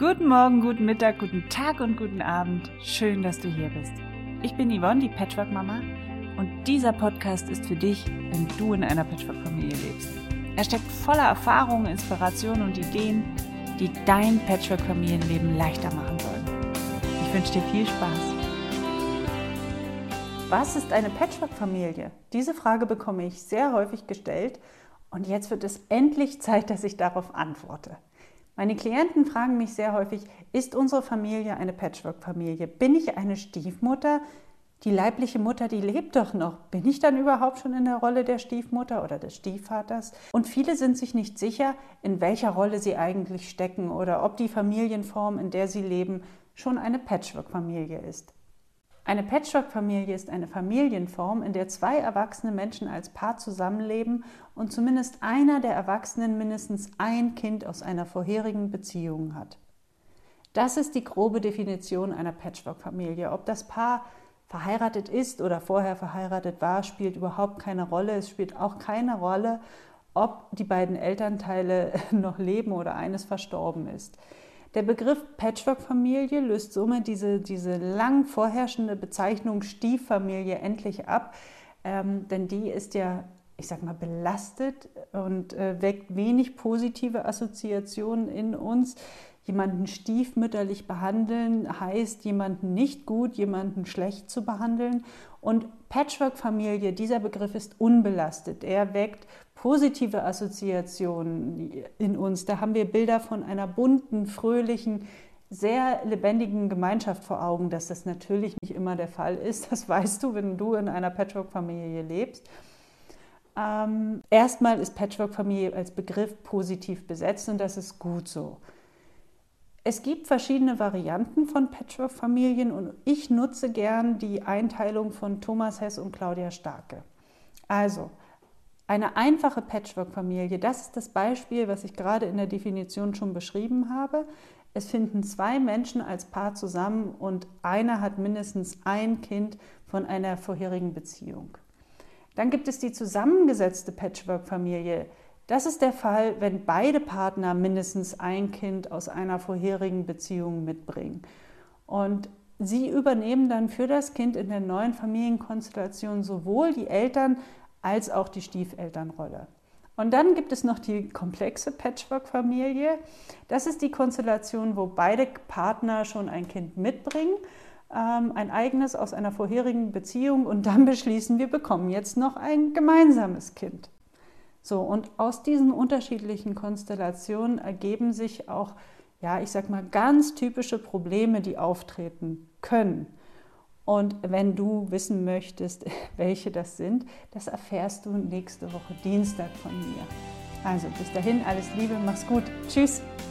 Guten Morgen, guten Mittag, guten Tag und guten Abend. Schön, dass du hier bist. Ich bin Yvonne, die Patchwork-Mama, und dieser Podcast ist für dich, wenn du in einer Patchwork-Familie lebst. Er steckt voller Erfahrungen, Inspirationen und Ideen, die dein Patchwork-Familienleben leichter machen sollen. Ich wünsche dir viel Spaß. Was ist eine Patchwork-Familie? Diese Frage bekomme ich sehr häufig gestellt und jetzt wird es endlich Zeit, dass ich darauf antworte. Meine Klienten fragen mich sehr häufig, ist unsere Familie eine Patchwork-Familie? Bin ich eine Stiefmutter? Die leibliche Mutter, die lebt doch noch. Bin ich dann überhaupt schon in der Rolle der Stiefmutter oder des Stiefvaters? Und viele sind sich nicht sicher, in welcher Rolle sie eigentlich stecken oder ob die Familienform, in der sie leben, schon eine Patchwork-Familie ist. Eine Patchwork-Familie ist eine Familienform, in der zwei erwachsene Menschen als Paar zusammenleben und zumindest einer der Erwachsenen mindestens ein Kind aus einer vorherigen Beziehung hat. Das ist die grobe Definition einer Patchwork-Familie. Ob das Paar verheiratet ist oder vorher verheiratet war, spielt überhaupt keine Rolle. Es spielt auch keine Rolle, ob die beiden Elternteile noch leben oder eines verstorben ist. Der Begriff Patchwork-Familie löst somit diese, diese lang vorherrschende Bezeichnung Stieffamilie endlich ab, ähm, denn die ist ja, ich sag mal, belastet und äh, weckt wenig positive Assoziationen in uns. Jemanden stiefmütterlich behandeln heißt, jemanden nicht gut, jemanden schlecht zu behandeln. Und Patchwork-Familie, dieser Begriff ist unbelastet. Er weckt positive Assoziationen in uns. Da haben wir Bilder von einer bunten, fröhlichen, sehr lebendigen Gemeinschaft vor Augen, dass das natürlich nicht immer der Fall ist. Das weißt du, wenn du in einer Patchwork-Familie lebst. Ähm, erstmal ist Patchwork-Familie als Begriff positiv besetzt und das ist gut so. Es gibt verschiedene Varianten von Patchwork-Familien und ich nutze gern die Einteilung von Thomas Hess und Claudia Starke. Also, eine einfache Patchwork-Familie, das ist das Beispiel, was ich gerade in der Definition schon beschrieben habe. Es finden zwei Menschen als Paar zusammen und einer hat mindestens ein Kind von einer vorherigen Beziehung. Dann gibt es die zusammengesetzte Patchwork-Familie. Das ist der Fall, wenn beide Partner mindestens ein Kind aus einer vorherigen Beziehung mitbringen. Und sie übernehmen dann für das Kind in der neuen Familienkonstellation sowohl die Eltern als auch die Stiefelternrolle. Und dann gibt es noch die komplexe Patchwork-Familie. Das ist die Konstellation, wo beide Partner schon ein Kind mitbringen, ein eigenes aus einer vorherigen Beziehung und dann beschließen, wir bekommen jetzt noch ein gemeinsames Kind. So, und aus diesen unterschiedlichen Konstellationen ergeben sich auch, ja, ich sag mal, ganz typische Probleme, die auftreten können. Und wenn du wissen möchtest, welche das sind, das erfährst du nächste Woche Dienstag von mir. Also bis dahin, alles Liebe, mach's gut. Tschüss.